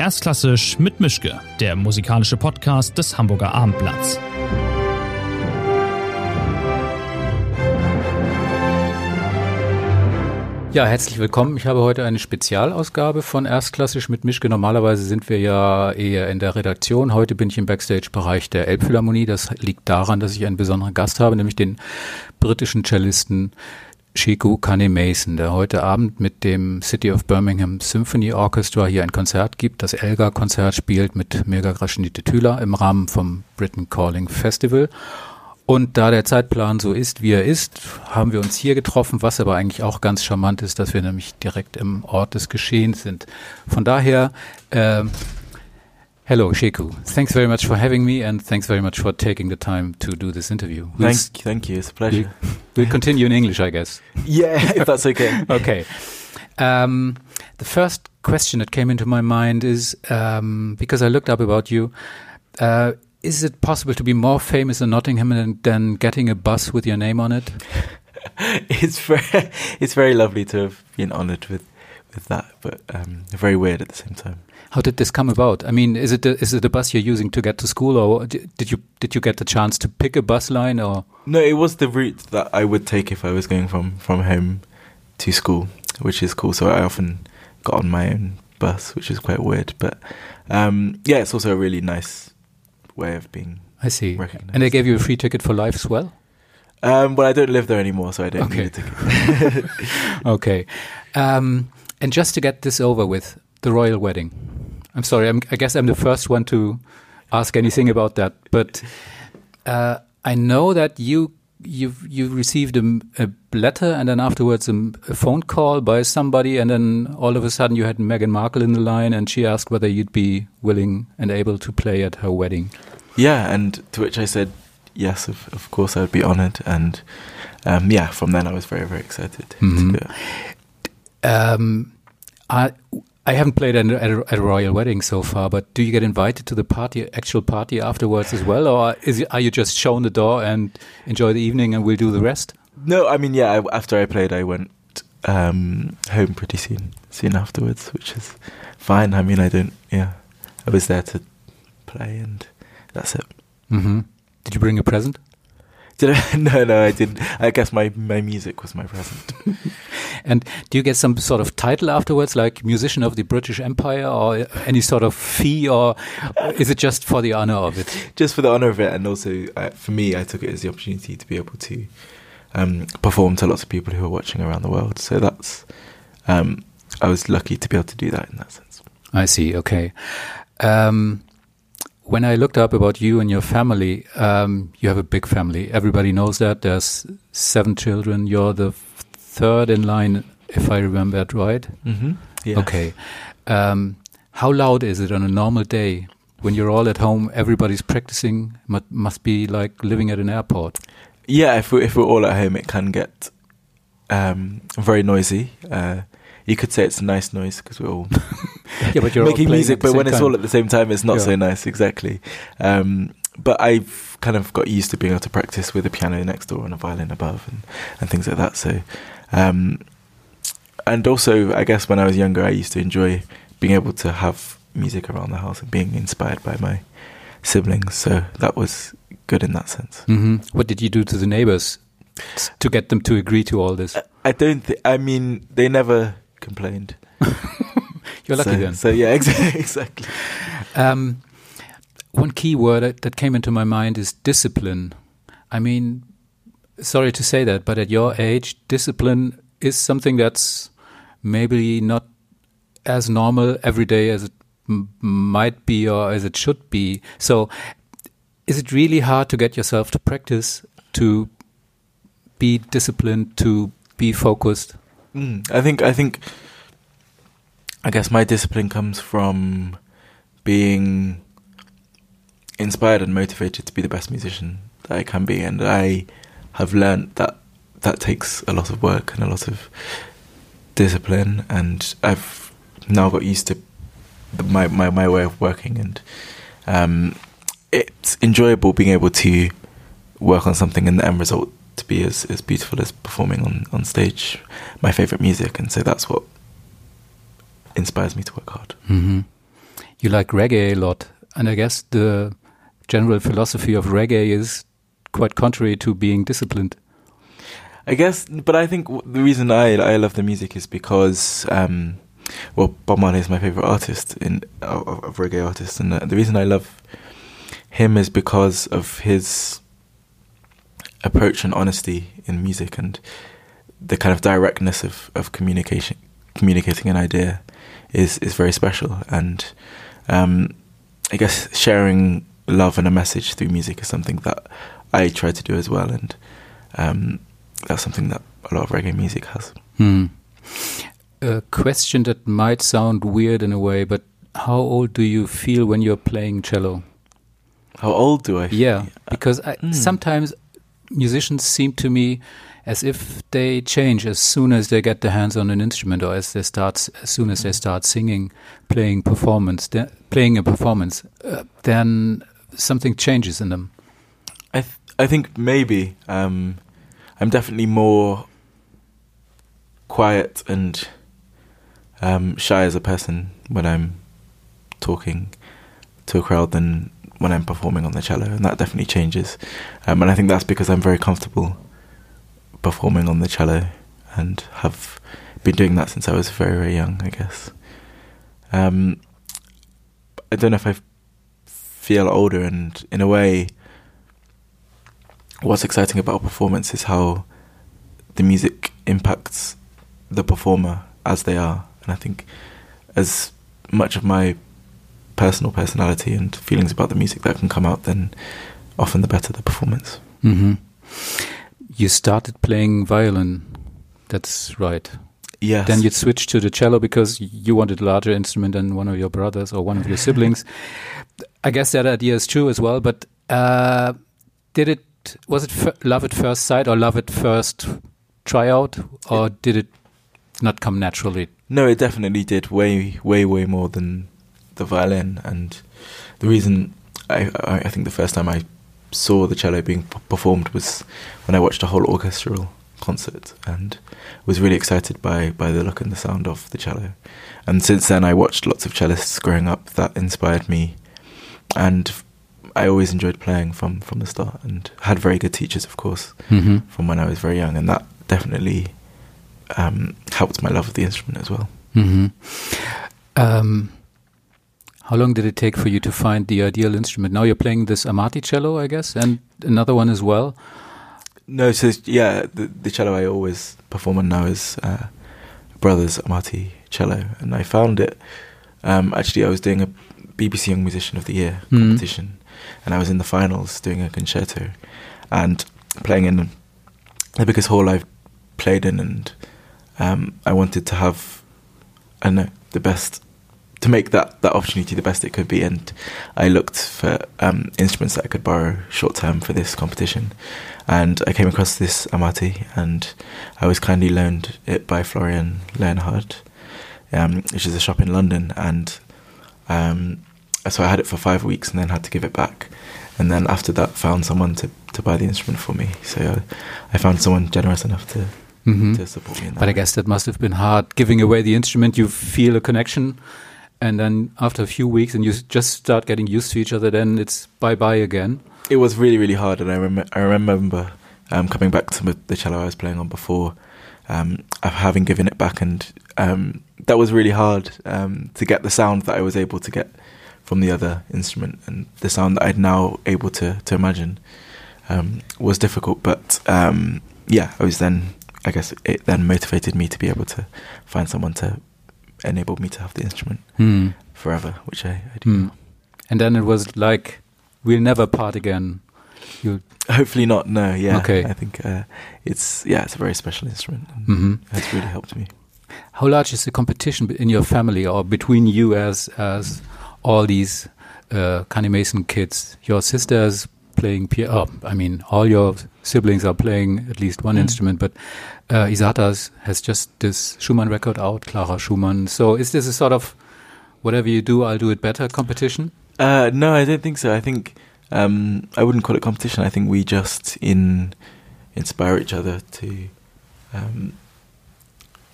Erstklassisch mit Mischke, der musikalische Podcast des Hamburger Abendblatts. Ja, herzlich willkommen. Ich habe heute eine Spezialausgabe von Erstklassisch mit Mischke. Normalerweise sind wir ja eher in der Redaktion. Heute bin ich im Backstage-Bereich der Elbphilharmonie. Das liegt daran, dass ich einen besonderen Gast habe, nämlich den britischen Cellisten Chiku Kane Mason, der heute Abend mit dem City of Birmingham Symphony Orchestra hier ein Konzert gibt, das Elgar-Konzert spielt mit Mirga Graschnite-Tüler im Rahmen vom Britain Calling Festival. Und da der Zeitplan so ist, wie er ist, haben wir uns hier getroffen, was aber eigentlich auch ganz charmant ist, dass wir nämlich direkt im Ort des Geschehens sind. Von daher, äh, Hello, Sheku. Thanks very much for having me, and thanks very much for taking the time to do this interview. We'll thank, thank you. It's a pleasure. We'll, we'll continue in English, I guess. Yeah, if that's okay. okay. Um, the first question that came into my mind is um, because I looked up about you. Uh, is it possible to be more famous in Nottingham than, than getting a bus with your name on it? it's very, it's very lovely to have been honoured with with that, but um, very weird at the same time. How did this come about? I mean, is it the, is it the bus you're using to get to school, or did you did you get the chance to pick a bus line, or no? It was the route that I would take if I was going from from home to school, which is cool. So I often got on my own bus, which is quite weird, but um, yeah, it's also a really nice way of being. I see. And they gave you a free ticket for life as well. Um, well, I don't live there anymore, so I don't okay. need a ticket. okay. Um, and just to get this over with, the royal wedding. I'm sorry, I'm, i guess I'm the first one to ask anything about that, but uh, I know that you you you received a, a, letter and then afterwards a, a, phone call by somebody, and then all of a sudden you had Meghan Markle in the line, and she asked whether you'd be willing and able to play at her wedding. Yeah, and to which I said yes, of, of course I would be honoured, and um, yeah, from then I was very very excited mm -hmm. to do it. Um, I I haven't played at a, at a, royal wedding so far, but do you get invited to the party, actual party afterwards as well, or is are you just shown the door and enjoy the evening and we'll do the rest? No, I mean, yeah. I, after I played, I went um, home pretty soon, soon afterwards, which is fine. I mean, I don't. Yeah, I was there to play, and that's it. Mm -hmm. Did you bring a present? Did I? No, no, I didn't. I guess my, my music was my present. and do you get some sort of title afterwards, like musician of the British Empire, or any sort of fee, or is it just for the honor of it? Just for the honor of it, and also uh, for me, I took it as the opportunity to be able to um, perform to lots of people who are watching around the world. So that's um, I was lucky to be able to do that in that sense. I see. Okay. Um, when I looked up about you and your family, um, you have a big family. Everybody knows that. There's seven children. You're the third in line, if I remember it right. Mm -hmm. yes. Okay. Um, how loud is it on a normal day when you're all at home? Everybody's practicing. Must be like living at an airport. Yeah, if we're, if we're all at home, it can get um, very noisy. Uh, you could say it's a nice noise because we're all yeah, but you're making music, but when time. it's all at the same time, it's not yeah. so nice. Exactly. Um, but I've kind of got used to being able to practice with a piano next door and a violin above and, and things like that. So, um, and also, I guess when I was younger, I used to enjoy being able to have music around the house and being inspired by my siblings. So that was good in that sense. Mm -hmm. What did you do to the neighbors to get them to agree to all this? I, I don't. I mean, they never complained. You're lucky so, then. So yeah, exactly. Um, one key word that, that came into my mind is discipline. I mean, sorry to say that, but at your age, discipline is something that's maybe not as normal every day as it might be or as it should be. So, is it really hard to get yourself to practice to be disciplined, to be focused? Mm, I think I think I guess my discipline comes from being inspired and motivated to be the best musician that I can be, and I have learned that that takes a lot of work and a lot of discipline, and I've now got used to my my, my way of working, and um, it's enjoyable being able to work on something and the end result to be as, as beautiful as performing on, on stage my favorite music and so that's what inspires me to work hard mm -hmm. you like reggae a lot, and I guess the general philosophy of reggae is quite contrary to being disciplined. I guess, but I think the reason I I love the music is because, um, well, Bob Marley is my favorite artist in of, of reggae artists, and the, the reason I love him is because of his approach and honesty in music and the kind of directness of, of communication communicating an idea is is very special and um, I guess sharing love and a message through music is something that I try to do as well and um, that's something that a lot of reggae music has. Hmm. A question that might sound weird in a way, but how old do you feel when you're playing cello? How old do I? Feel? Yeah, because I, mm. sometimes musicians seem to me as if they change as soon as they get their hands on an instrument, or as they start, as soon as they start singing, playing performance, playing a performance, uh, then something changes in them. I th I think maybe. Um, I'm definitely more quiet and um, shy as a person when I'm talking to a crowd than when I'm performing on the cello, and that definitely changes. Um, and I think that's because I'm very comfortable performing on the cello and have been doing that since I was very, very young, I guess. Um, I don't know if I feel older, and in a way, what's exciting about a performance is how the music impacts the performer as they are. And I think as much of my personal personality and feelings about the music that can come out, then often the better the performance. Mm -hmm. You started playing violin. That's right. Yes. Then you switched to the cello because you wanted a larger instrument than one of your brothers or one of your siblings. I guess that idea is true as well. But uh, did it was it love at first sight or love at first tryout, or it, did it not come naturally? No, it definitely did. Way, way, way more than the violin. And the reason I, I think the first time I saw the cello being performed was when I watched a whole orchestral concert and was really excited by by the look and the sound of the cello. And since then, I watched lots of cellists growing up that inspired me, and I always enjoyed playing from from the start and had very good teachers, of course, mm-hmm. from when I was very young, and that definitely um, helped my love of the instrument as well. Mm-hmm. Um, how long did it take for you to find the ideal instrument? Now you're playing this Amati cello, I guess, and another one as well. No, so yeah, the, the cello I always perform on now is uh, Brothers Amati cello, and I found it. Um, actually, I was doing a BBC Young Musician of the Year mm-hmm. competition, and I was in the finals doing a concerto and playing in the biggest hall I've played in, and um, I wanted to have, I know, the best to make that that opportunity the best it could be, and I looked for um, instruments that I could borrow short term for this competition, and I came across this Amati, and I was kindly loaned it by Florian Leonhard, um, which is a shop in London, and um, so I had it for five weeks and then had to give it back. And then after that, found someone to, to buy the instrument for me. So uh, I found someone generous enough to to support me. but. I guess that must have been hard, giving away the instrument. You feel a connection, and then after a few weeks, and you just start getting used to each other. Then it's bye bye again. It was really really hard, and I, rem- I remember um, coming back to the cello I was playing on before, um, having given it back, and um, that was really hard um, to get the sound that I was able to get from the other instrument, and the sound that I'd now able to to imagine um, was difficult. But um, yeah, I was then, I guess, it then motivated me to be able to find someone to enable me to have the instrument mm. forever, which I, I do. Mm. And then it was like, we'll never part again. You hopefully not. No, yeah. Okay. I think uh, it's yeah, it's a very special instrument. Mm -hmm. It's really helped me. How large is the competition in your family or between you as as all these uh, Kanneh-Mason kids. Your sister's playing piano. Oh, I mean, all your siblings are playing at least one mm. instrument, but uh, Isata's has just this Schumann record out, Clara Schumann. So is this a sort of whatever you do, I'll do it better competition? Uh, no, I don't think so. I think um, I wouldn't call it competition. I think we just in inspire each other to um,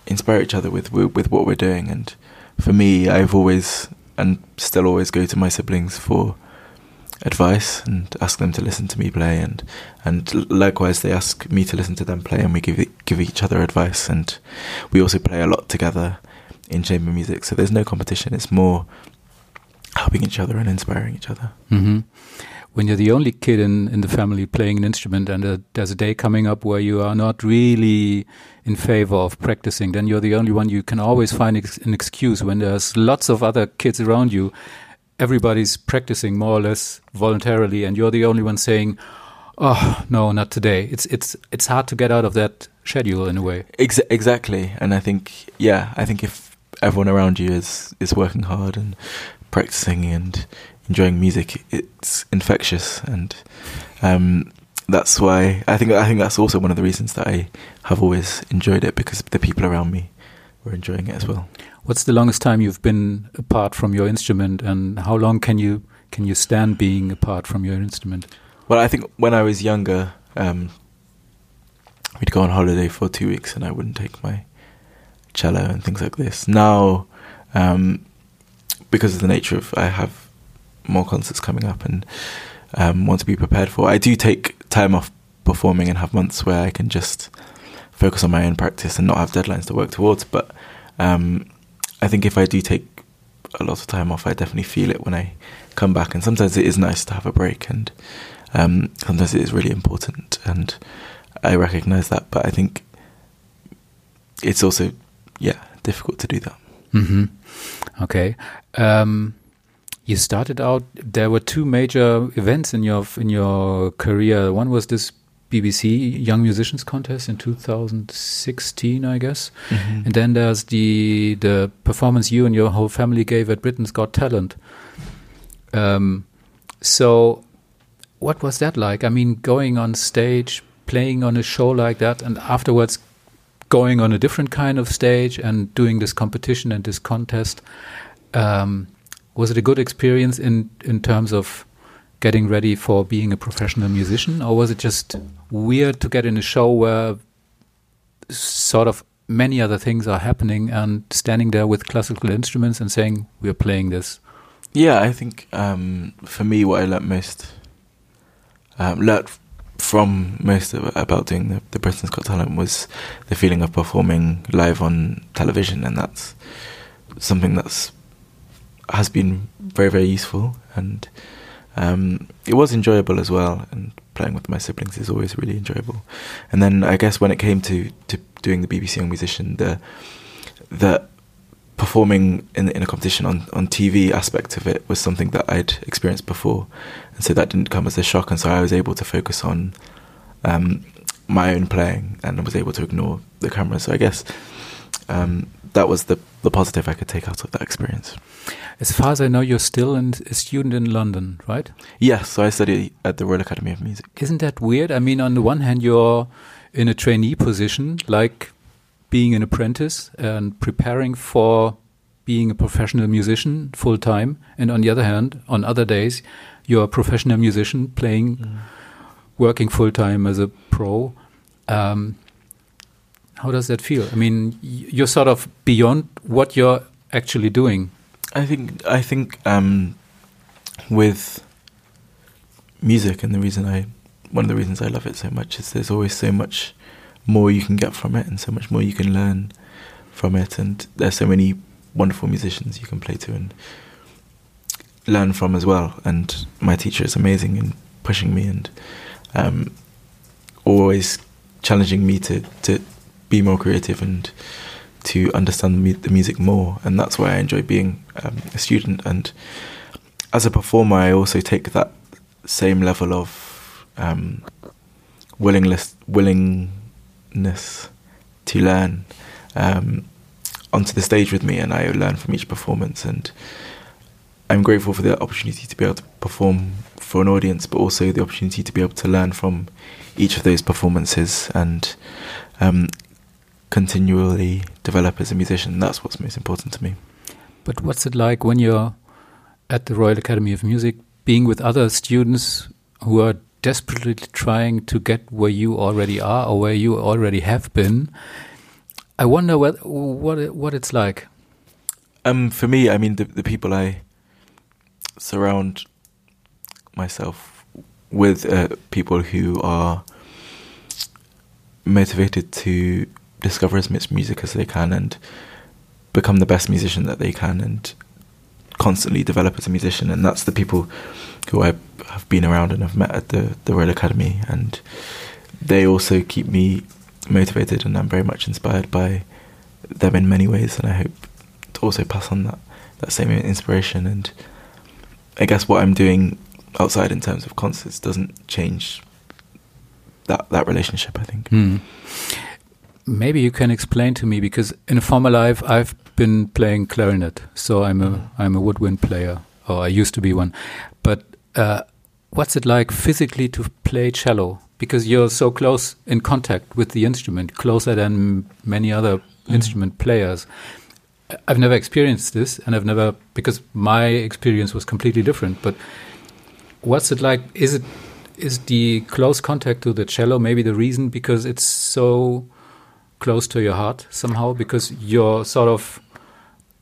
inspire each other with, with, with what we're doing. And for me, I've always and still always go to my siblings for advice and ask them to listen to me play and and likewise they ask me to listen to them play and we give give each other advice and we also play a lot together in chamber music so there's no competition it's more helping each other and inspiring each other mm-hmm. when you're the only kid in in the family playing an instrument and there's a day coming up where you are not really in favor of practicing then you're the only one you can always find ex an excuse when there's lots of other kids around you everybody's practicing more or less voluntarily, and you're the only one saying, "Oh no, not today." It's it's it's hard to get out of that schedule in a way. Ex exactly, and I think yeah, I think if everyone around you is is working hard and practicing and enjoying music, it's infectious, and um, that's why I think I think that's also one of the reasons that I have always enjoyed it because the people around me were enjoying it as well. What's the longest time you've been apart from your instrument, and how long can you can you stand being apart from your instrument? Well, I think when I was younger, um, we'd go on holiday for two weeks, and I wouldn't take my cello and things like this. Now, um, because of the nature of I have more concerts coming up and um, want to be prepared for, I do take time off performing and have months where I can just focus on my own practice and not have deadlines to work towards. But um, I think if I do take a lot of time off, I definitely feel it when I come back. And sometimes it is nice to have a break, and um, sometimes it is really important. And I recognize that, but I think it's also, yeah, difficult to do that. Mm-hmm. Okay. Um, you started out. There were two major events in your in your career. One was this BBC Young Musicians Contest in 2016, I guess. Mm-hmm. And then there's the the performance you and your whole family gave at Britain's Got Talent. Um, so, what was that like? I mean, going on stage, playing on a show like that, and afterwards going on a different kind of stage and doing this competition and this contest. Um, was it a good experience in in terms of getting ready for being a professional musician, or was it just weird to get in a show where sort of many other things are happening and standing there with classical instruments and saying we're playing this? Yeah, I think um, for me, what I learnt most, um, learnt from most of, about doing the, the Britain's Got Talent was the feeling of performing live on television, and that's something that's has been very very useful and um, it was enjoyable as well, and playing with my siblings is always really enjoyable. And then I guess when it came to, to doing the BBC Young Musician, the the performing in in a competition on, on TV aspect of it was something that I'd experienced before, and so that didn't come as a shock. And so I was able to focus on um, my own playing, and was able to ignore the camera. So I guess um, that was the the positive I could take out of that experience. As far as I know, you're still in, a student in London, right? Yes, so I study at the Royal Academy of Music. Isn't that weird? I mean, on the one hand, you're in a trainee position, like being an apprentice and preparing for being a professional musician full time, and on the other hand, on other days, you're a professional musician playing, mm. working full time as a pro. Um, how does that feel? I mean, you're sort of beyond what you're actually doing. I think I think um, with music, and the reason I one of the reasons I love it so much is there's always so much more you can get from it, and so much more you can learn from it, and there's so many wonderful musicians you can play to and learn from as well. And my teacher is amazing in pushing me and um, always challenging me to to be more creative and to understand the, music more, and that's why I enjoy being um, a student. And as a performer, I also take that same level of um, willingness willingness to learn um, onto the stage with me, and I learn from each performance. And I'm grateful for the opportunity to be able to perform for an audience, but also the opportunity to be able to learn from each of those performances and um, continually develop as a musician. That's what's most important to me. But what's it like when you're at the Royal Academy of Music, being with other students who are desperately trying to get where you already are or where you already have been? I wonder what what what it's like. Um, for me, I mean, the the people I surround myself with uh, people who are motivated to discover as much music as they can and become the best musician that they can and constantly develop as a musician. And that's the people who I have been around and have met at the the Royal Academy. And they also keep me motivated and I'm very much inspired by them in many ways. And I hope to also pass on that that same inspiration. And I guess what I'm doing outside in terms of concerts doesn't change that that relationship I think. Hmm. Maybe you can explain to me because in a former life I've been playing clarinet, so I'm a I'm a woodwind player, or I used to be one. But uh, what's it like physically to play cello? Because you're so close in contact with the instrument, closer than many other instrument players. I've never experienced this, and I've never because my experience was completely different. But what's it like? Is it is the close contact to the cello maybe the reason because it's so close to your heart somehow because you're sort of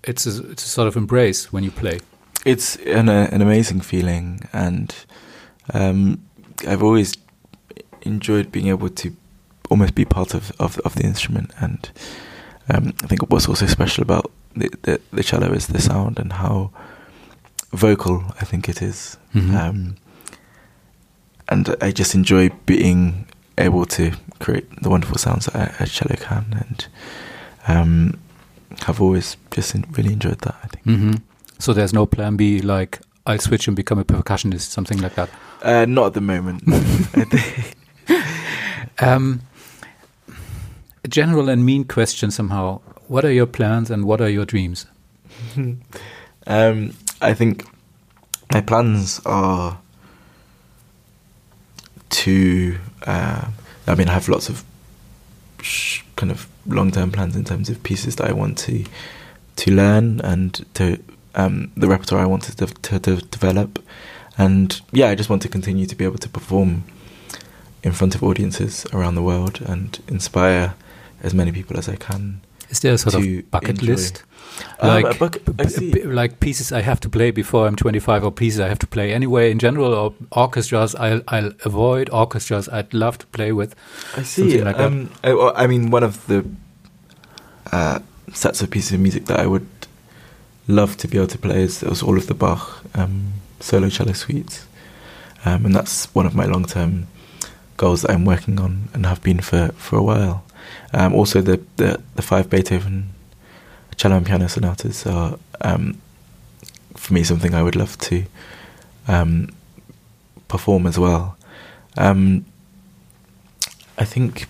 it's a, it's a sort of embrace when you play. it's an uh, an amazing feeling, and um, I've always enjoyed being able to almost be part of of, of the instrument. And um, I think what's also special about the, the the cello is the sound and how vocal I think it is. Mhm. Um, and I just enjoy being able to create the wonderful sounds that a, cello can, and um, have always just really enjoyed that. I think. hmm So there's no plan B like I'll switch and become a percussionist, something like that. Uh, not at the moment. I think. Um, a general and mean question somehow. What are your plans and what are your dreams? um, I think my plans are to. Uh, I mean, I have lots of sh- kind of long-term plans in terms of pieces that I want to to learn and to um, the repertoire I want to, to, to develop, and yeah, I just want to continue to be able to perform in front of audiences around the world and inspire as many people as I can. Is there a sort of bucket enjoy. list? Um, Like, a bucket- I b- b- like pieces I have to play before I'm 25, or pieces I have to play anyway in general, or orchestras I'll, I'll avoid, orchestras I'd love to play with. I see. Like um, I, I mean, one of the uh, sets of pieces of music that I would love to be able to play is, is all of the Bach um, solo cello suites, um, and that's one of my long-term goals that I'm working on and have been for, for a while. Um, also, the, the the five Beethoven cello and piano sonatas are um, for me something I would love to um, perform as well. Um, I think,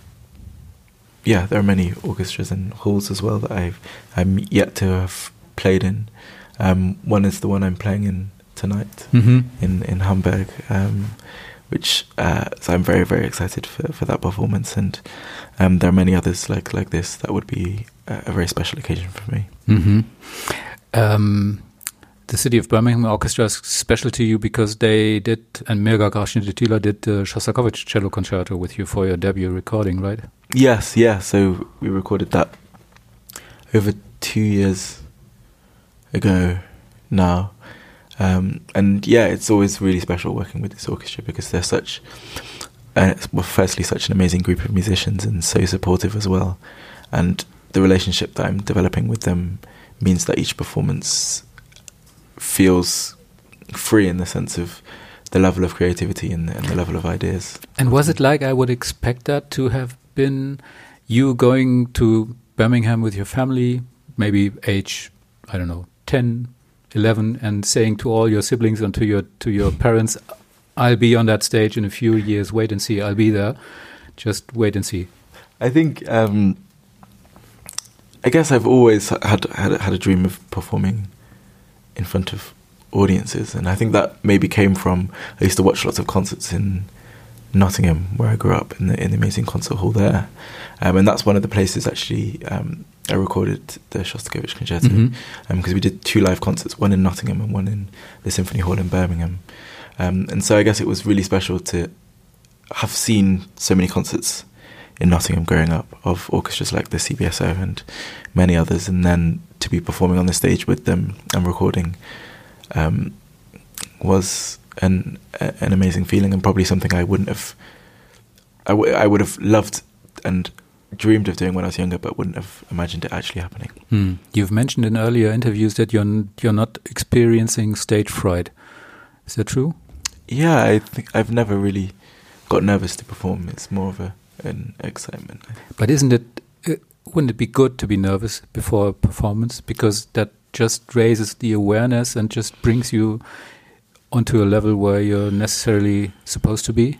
yeah, there are many orchestras and halls as well that I've I'm yet to have played in. Um, one is the one I'm playing in tonight Mm-hmm. in in Hamburg, um, which uh, so I'm very very excited for, for that performance, and um, there are many others like like this that would be a, a very special occasion for me. hmm Um, the City of Birmingham Orchestra is special to you because they did, and Mirga Gražinytė-Tyla did the Shostakovich cello concerto with you for your debut recording, right? Yes, yeah. So we recorded that over two years ago now, um, and yeah, it's always really special working with this orchestra because they're such, uh, well, firstly, such an amazing group of musicians and so supportive as well, and the relationship that I'm developing with them means that each performance feels free in the sense of the level of creativity and, and the level of ideas. And was it like I would expect that to have been you going to Birmingham with your family, maybe age, I don't know, 10, 11, and saying to all your siblings and to your, to your parents, I'll be on that stage in a few years, wait and see, I'll be there, just wait and see. I think um, I guess I've always had had had a dream of performing in front of audiences, and I think that maybe came from I used to watch lots of concerts in Nottingham, where I grew up, in the in the amazing concert hall there, um, and that's one of the places actually um, I recorded the Shostakovich concerto because we did two live concerts, one in Nottingham and one in the Symphony Hall in Birmingham, um, and so I guess it was really special to have seen so many concerts in Nottingham growing up of orchestras like the CBSO and many others, and then to be performing on the stage with them and recording um, was an an amazing feeling and probably something I wouldn't have. I, w- I would have loved and dreamed of doing when I was younger, but wouldn't have imagined it actually happening. Hmm. You've mentioned in earlier interviews that you're you're not experiencing stage fright. Is that true? Yeah, I think I've never really got nervous to perform. It's more of a an excitement. But isn't it? Uh, wouldn't it be good to be nervous before a performance because that just raises the awareness and just brings you onto a level where you're necessarily supposed to be?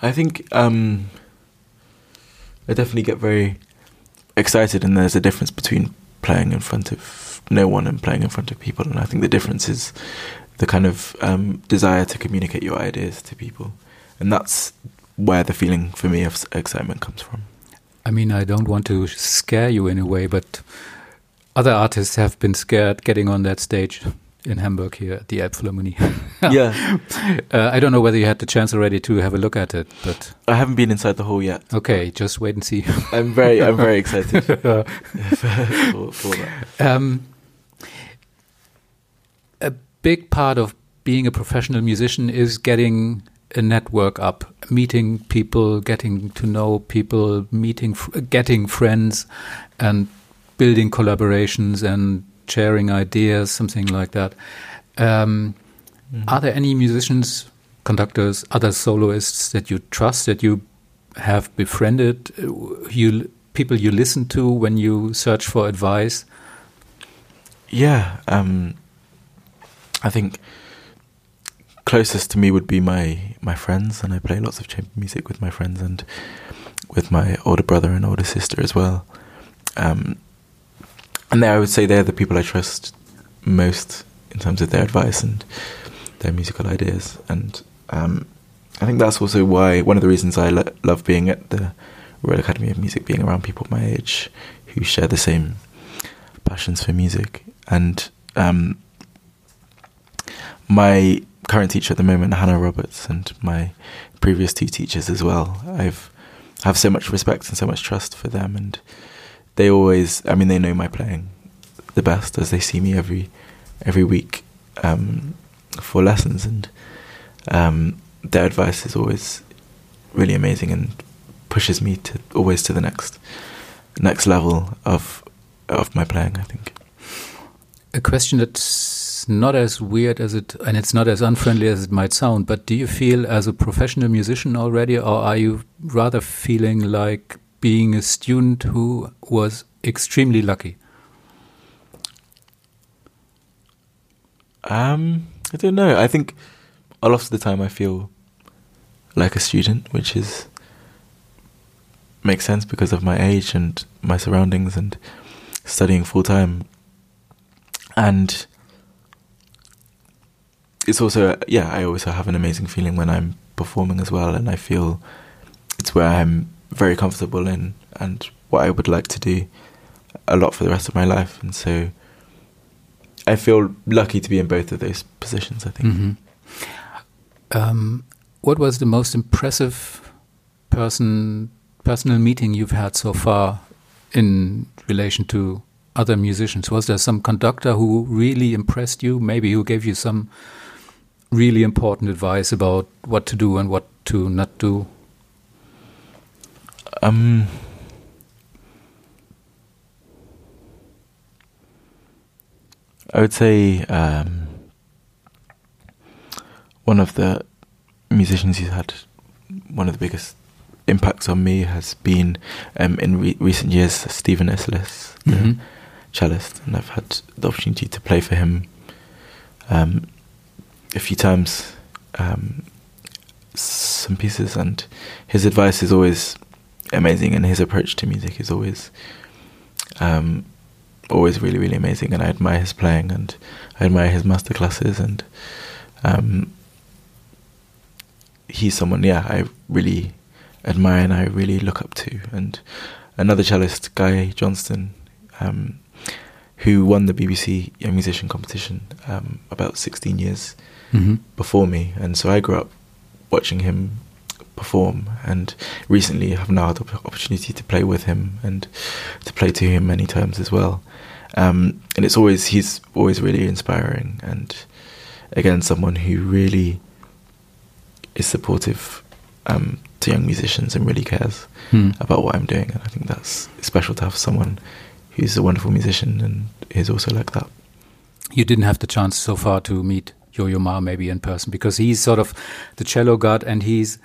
I think um, I definitely get very excited, and there's a difference between playing in front of no one and playing in front of people. And I think the difference is the kind of um, desire to communicate your ideas to people, and that's where the feeling for me of excitement comes from. I mean, I don't want to scare you in a way, but other artists have been scared getting on that stage in Hamburg here at the Elbphilharmonie. yeah, Uh, I don't know whether you had the chance already to have a look at it, but I haven't been inside the hall yet. okay, just wait and see. I'm very, I'm very excited for, for that. Um, a big part of being a professional musician is getting a network up, meeting people, getting to know people, meeting, getting friends, and building collaborations and sharing ideas, something like that. Um, Are there any musicians, conductors, other soloists that you trust that you have befriended? uh, You people you listen to when you search for advice? Yeah, um, I think closest to me would be my my friends, and I play lots of chamber music with my friends and with my older brother and older sister as well. Um, and there, I would say they're the people I trust most in terms of their advice and their musical ideas. And um, I think that's also why one of the reasons I lo- love being at the Royal Academy of Music, being around people my age who share the same passions for music. And um, my current teacher at the moment, Hannah Roberts, and my previous two teachers as well, I've have so much respect and so much trust for them, and they always, I mean, they know my playing the best as they see me every every week um, for lessons, and um, their advice is always really amazing and pushes me to always to the next next level of of my playing. I think. A question that's not as weird as it, and it's not as unfriendly as it might sound, but do you feel as a professional musician already, or are you rather feeling like being a student who was extremely lucky? Um, I don't know. I think a lot of the time I feel like a student, which is makes sense because of my age and my surroundings and studying full time. And it's also yeah, I also have an amazing feeling when I'm performing as well, and I feel it's where I'm very comfortable in and what I would like to do a lot for the rest of my life, and so I feel lucky to be in both of those positions. I think. Mhm. Um, what was the most impressive person personal meeting you've had so far in relation to other musicians? Was there some conductor who really impressed you? Maybe who gave you some really important advice about what to do and what to not do? Um, I would say um, one of the musicians who's had one of the biggest impacts on me has been um, in re- recent years Steven Isserlis, the Mhm. cellist, and I've had the opportunity to play for him um, a few times, um, some pieces, and his advice is always amazing, and his approach to music is always, um, always really, really amazing, and I admire his playing, and I admire his masterclasses, and um, he's someone, yeah, I really admire and I really look up to, and another cellist, Guy Johnston, um, who won the BBC Young Musician competition um, about 16 years Mhm. before me, and so I grew up watching him perform, and recently I've now had the opportunity to play with him and to play to him many times as well. Um, and it's always he's always really inspiring and again, someone who really is supportive um, to young musicians and really cares Hmm. about what I'm doing. And I think that's special to have someone who's a wonderful musician and is also like that. You didn't have the chance so far to meet Yo-Yo Ma maybe in person because he's sort of the cello god and he's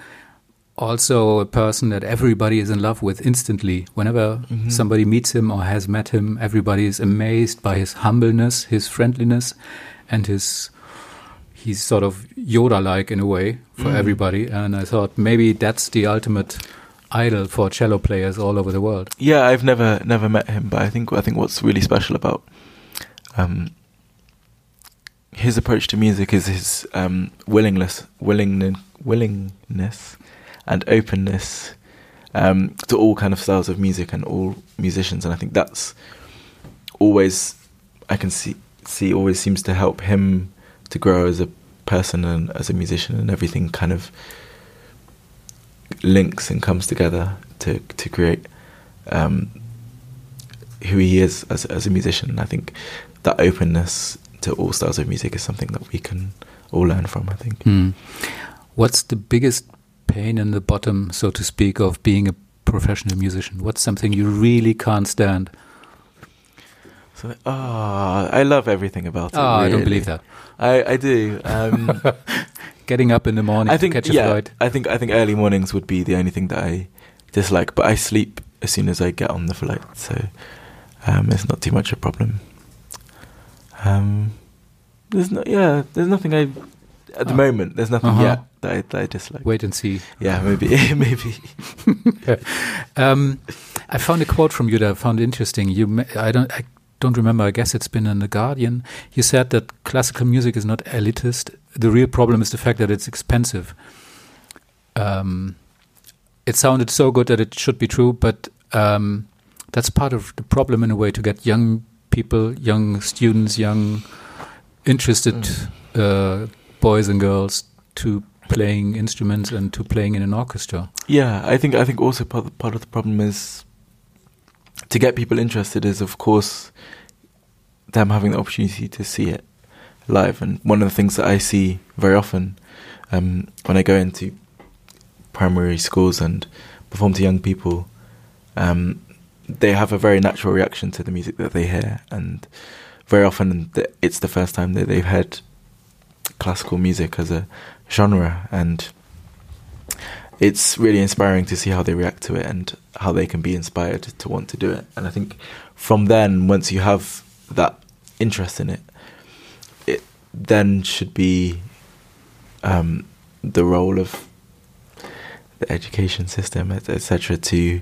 also a person that everybody is in love with instantly. Whenever Mhm. somebody meets him or has met him, everybody is amazed by his humbleness, his friendliness, and his. He's sort of Yoda-like in a way for Mm. everybody, and I thought maybe that's the ultimate idol for cello players all over the world. Yeah, I've never never met him, but I think I think what's really special about um, his approach to music is his um, willingness, willingness, willingness, and openness um, to all kind of styles of music and all musicians, and I think that's always I can see see always seems to help him to grow as a person and as a musician, and everything kind of links and comes together to to create um, who he is as as a musician. And I think that openness to all styles of music is something that we can all learn from. I think. Hmm. What's the biggest pain in the bottom, so to speak, of being a professional musician? What's something you really can't stand? So, ah, I love everything about it. Oh, I don't believe that. I I do. Um, Getting up in the morning I think to catch a yeah. flight. I think I think early mornings would be the only thing that I dislike. But I sleep as soon as I get on the flight, so um, it's not too much a problem. Um, there's no yeah. There's nothing I at the Oh. moment. There's nothing Uh-huh. yet that I, that I dislike. Wait and see. Yeah, maybe maybe. Um, I found a quote from you that I found interesting. You, I don't, I don't remember. I guess it's been in the Guardian. You said that classical music is not elitist. The real problem is the fact that it's expensive. Um, it sounded so good that it should be true, but um, that's part of the problem in a way to get young people, young students, young interested uh, boys and girls to playing instruments and to playing in an orchestra. Yeah, I think I think also part of, part of the problem is to get people interested is of course them having the opportunity to see it live. And one of the things that I see very often um, when I go into primary schools and perform to young people, um, they have a very natural reaction to the music that they hear, and very often it's the first time that they've heard classical music as a genre and it's really inspiring to see how they react to it and how they can be inspired to want to do it. And I think from then, once you have that interest in it, it then should be um, the role of the education system, etc., to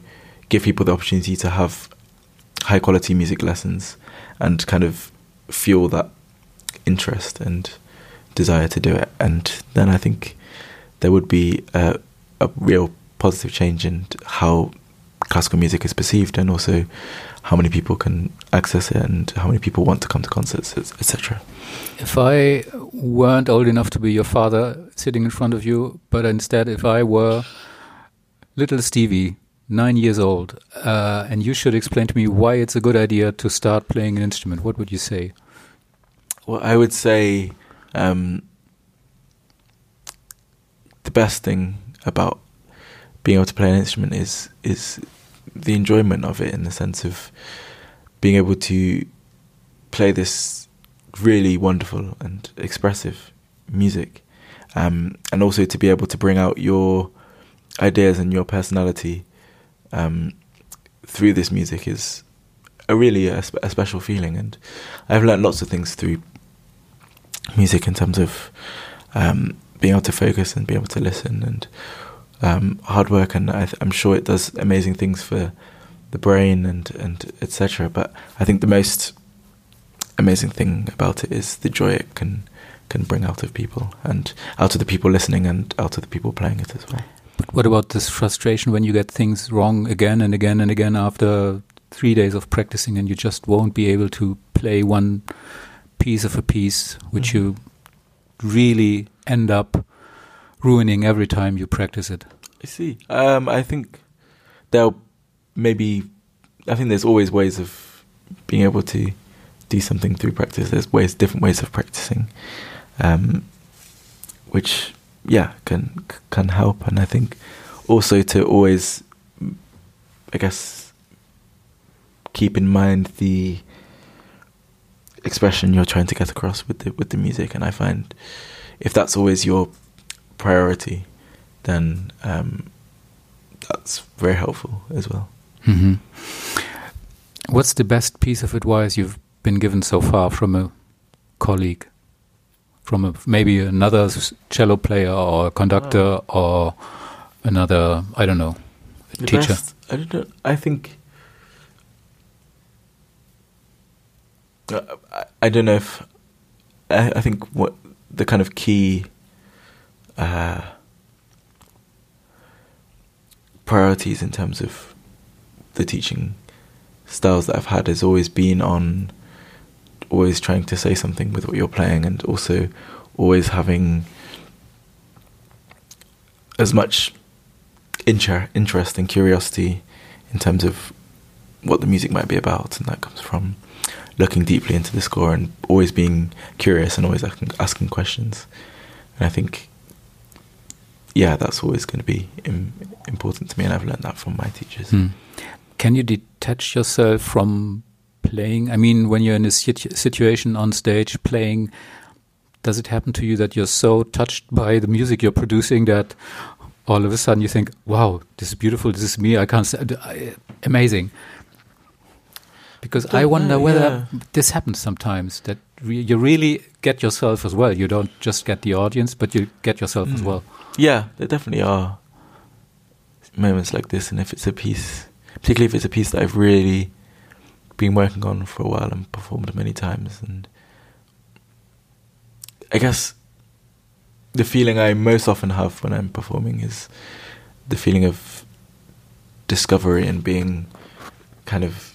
give people the opportunity to have high quality music lessons and kind of fuel that interest and desire to do it. And then I think there would be a, a real positive change in how classical music is perceived and also how many people can access it and how many people want to come to concerts, etc. If I weren't old enough to be your father sitting in front of you, but instead if I were little Stevie, nine years old, uh, and you should explain to me why it's a good idea to start playing an instrument, what would you say? Well, I would say um, the best thing about being able to play an instrument is is the enjoyment of it in the sense of being able to play this really wonderful and expressive music, um, and also to be able to bring out your ideas and your personality um, through this music is a really a, sp- a special feeling. And I've learned lots of things through music in terms of um, being able to focus and be able to listen and um, hard work, and I I'm sure it does amazing things for the brain and and etc. But I think the most amazing thing about it is the joy it can can bring out of people and out of the people listening and out of the people playing it as well. But what about this frustration when you get things wrong again and again and again after three days of practicing and you just won't be able to play one piece of a piece, which Mhm. you really end up ruining every time you practice it? I see. Um, I think there'll maybe. I think there's always ways of being able to do something through practice. There's ways, different ways of practicing. um, which yeah can can help. And I think also to always, I guess, keep in mind the expression you're trying to get across with the with the music. And I find if that's always your priority, then um, that's very helpful as well. Mm-hmm. What's the best piece of advice you've been given so far from a colleague, from a, maybe another cello player or a conductor or another, I don't know, teacher? Best, I don't know. I think. Uh, I, I don't know if. I, I think what the kind of key uh, priorities in terms of the teaching styles that I've had has always been on always trying to say something with what you're playing and also always having as much inter- interest and curiosity in terms of what the music might be about and that comes from looking deeply into the score and always being curious and always asking, asking questions and I think yeah that's always going to be Im- important to me and I've learned that from my teachers hmm. can you detach yourself from playing? I mean, when you're in a situ situation on stage playing, does it happen to you that you're so touched by the music you're producing that all of a sudden you think, "Wow, this is beautiful. This is me. I can't. Say, amazing." Because I wonder whether yeah. this happens sometimes that re you really get yourself as well. You don't just get the audience, but you get yourself mm. as hmm. well. Yeah, there definitely are moments like this, and if it's a piece, particularly if it's a piece that I've really been working on for a while and performed many times. And I guess the feeling I most often have when I'm performing is the feeling of discovery and being kind of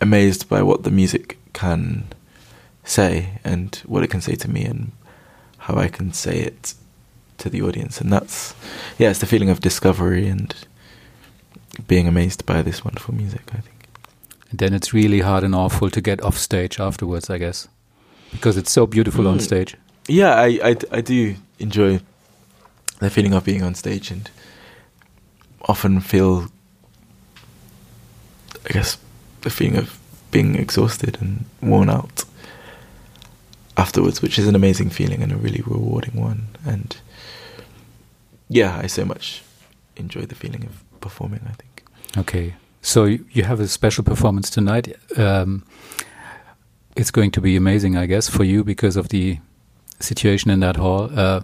amazed by what the music can say and what it can say to me and how I can say it to the audience. And that's, yeah, it's the feeling of discovery and being amazed by this wonderful music, I think. And then it's really hard and awful to get off stage afterwards, I guess, because it's so beautiful mm. on stage. Yeah, I, I, I do enjoy the feeling of being on stage and often feel, I guess, the feeling of being exhausted and worn out afterwards, which is an amazing feeling and a really rewarding one. And yeah, I so much enjoy the feeling of performing, I think. Okay. So you have a special performance tonight. Um, it's going to be amazing, I guess, for you because of the situation in that hall. Uh,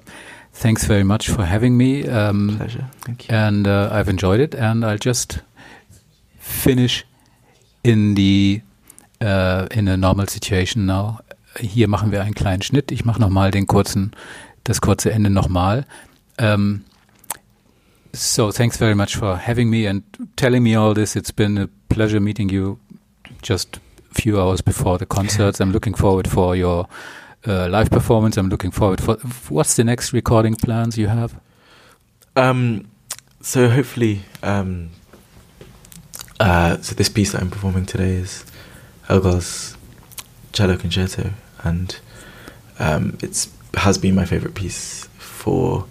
thanks very much for having me. Um, Pleasure. Thank you. And uh, I've enjoyed it. And I'll just finish in the uh, in a normal situation now. Hier machen wir einen kleinen Schnitt. Ich mache nochmal den kurzen, das kurze Ende nochmal. Um, So thanks very much for having me and telling me all this. It's been a pleasure meeting you just a few hours before the concerts. I'm looking forward for your uh, live performance. I'm looking forward for what's the next recording plans you have? Um, so hopefully, um, uh, so this piece that I'm performing today is Elgar's cello concerto, and um, it's has been my favorite piece for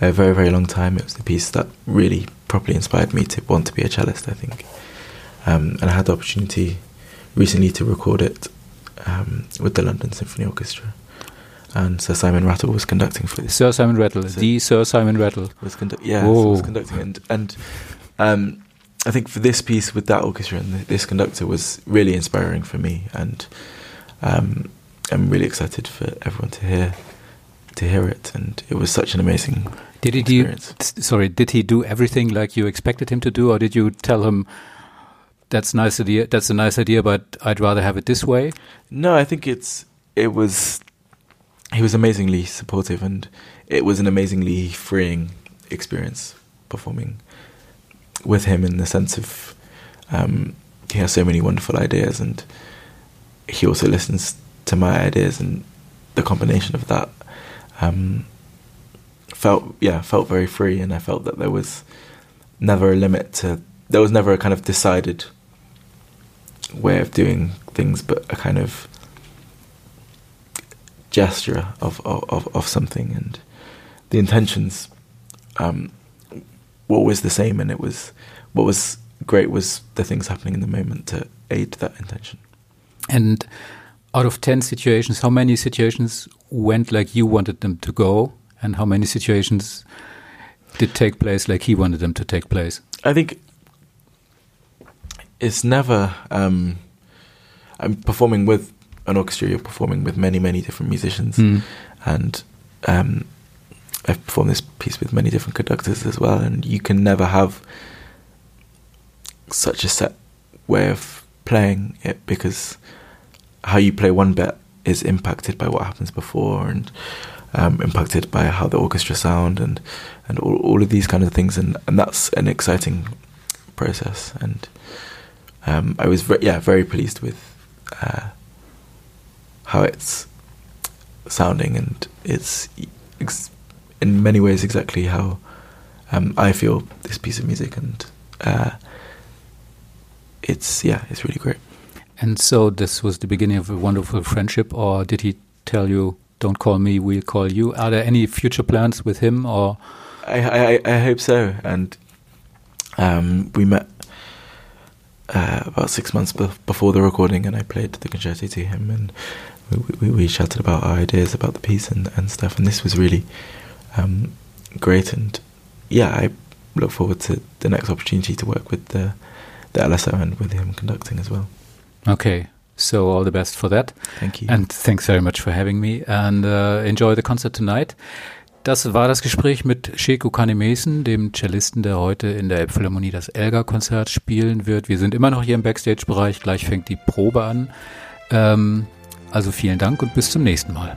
a very, very long time. It was the piece that really properly inspired me to want to be a cellist, I think. Um, and I had the opportunity recently to record it um, with the London Symphony Orchestra. And Sir Simon Rattle was conducting for this. Sir Simon Rattle, so the Sir Simon Rattle. Was condu- yeah, so was conducting. And, and um, I think for this piece with that orchestra and this conductor was really inspiring for me. And um, I'm really excited for everyone to hear to hear it, and it was such an amazing. Did he experience. do? Sorry, did he do everything like you expected him to do, or did you tell him? That's nice idea. That's a nice idea, but I'd rather have it this way. No, I think it's it was. He was amazingly supportive, and it was an amazingly freeing experience performing with him in the sense of um, he has so many wonderful ideas, and he also listens to my ideas, and the combination of that um, felt yeah felt very free, and I felt that there was never a limit to there was never a kind of decided way of doing things, but a kind of gesture of, of, of something. And the intentions um, were always the same and it was what was great was the things happening in the moment to aid that intention. And out of 10 situations, how many situations went like you wanted them to go and how many situations did take place like he wanted them to take place? I think it's never um, I'm performing with an orchestra. You're performing with many, many different musicians, Mm. and um, I've performed this piece with many different conductors as well. And you can never have such a set way of playing it because how you play one bit is impacted by what happens before and um, impacted by how the orchestra sound and and all, all of these kind of things and, and that's an exciting process and um, I was ve- yeah very pleased with uh, how it's sounding and it's ex- in many ways exactly how um, I feel this piece of music and uh, it's yeah it's really great And so this was the beginning of a wonderful friendship, or did he tell you, "Don't call me, we'll call you"? Are there any future plans with him, or I, I, I hope so. And um, we met uh, about six months be- before the recording, and I played the concerto to him, and we, we, we chatted about our ideas about the piece and, and stuff. And this was really um, great. And yeah, I look forward to the next opportunity to work with the the LSO and with him conducting as well. okay? So all the best for that, Thank you. and thanks very much for having me. And uh, enjoy the concert tonight. Das war das Gespräch mit Sheku Kanemesen, dem Cellisten, der heute in der Elbphilharmonie das Elgar-Konzert spielen wird. Wir sind immer noch hier im Backstage-Bereich, gleich fängt die Probe an. Ähm, also vielen Dank und bis zum nächsten Mal.